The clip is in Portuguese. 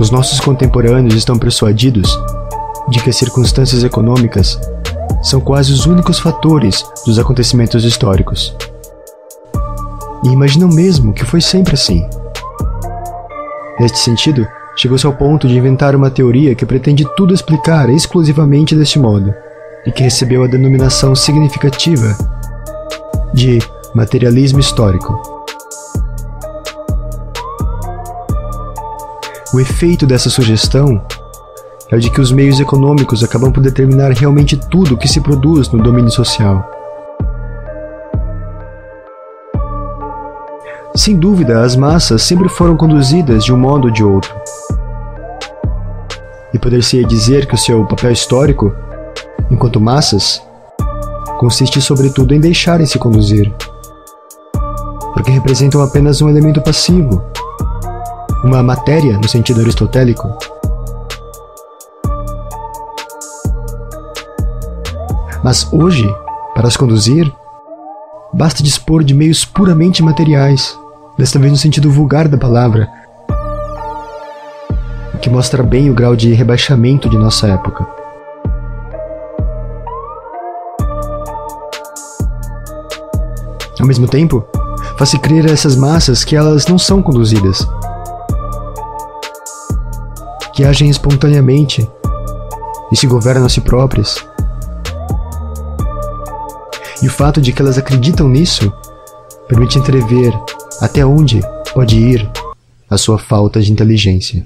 Os nossos contemporâneos estão persuadidos de que as circunstâncias econômicas são quase os únicos fatores dos acontecimentos históricos. E imaginam mesmo que foi sempre assim. Neste sentido, chegou-se ao ponto de inventar uma teoria que pretende tudo explicar exclusivamente deste modo, e que recebeu a denominação significativa de materialismo histórico. O efeito dessa sugestão é o de que os meios econômicos acabam por determinar realmente tudo o que se produz no domínio social. Sem dúvida, as massas sempre foram conduzidas de um modo ou de outro. E poder-se dizer que o seu papel histórico, enquanto massas, consiste sobretudo em deixarem-se conduzir. Porque representam apenas um elemento passivo, uma matéria no sentido aristotélico. Mas hoje, para as conduzir, basta dispor de meios puramente materiais, desta vez no sentido vulgar da palavra, o que mostra bem o grau de rebaixamento de nossa época. Ao mesmo tempo, faz-se crer a essas massas que elas não são conduzidas, que agem espontaneamente e se governam a si próprias. E o fato de que elas acreditam nisso permite entrever até onde pode ir a sua falta de inteligência.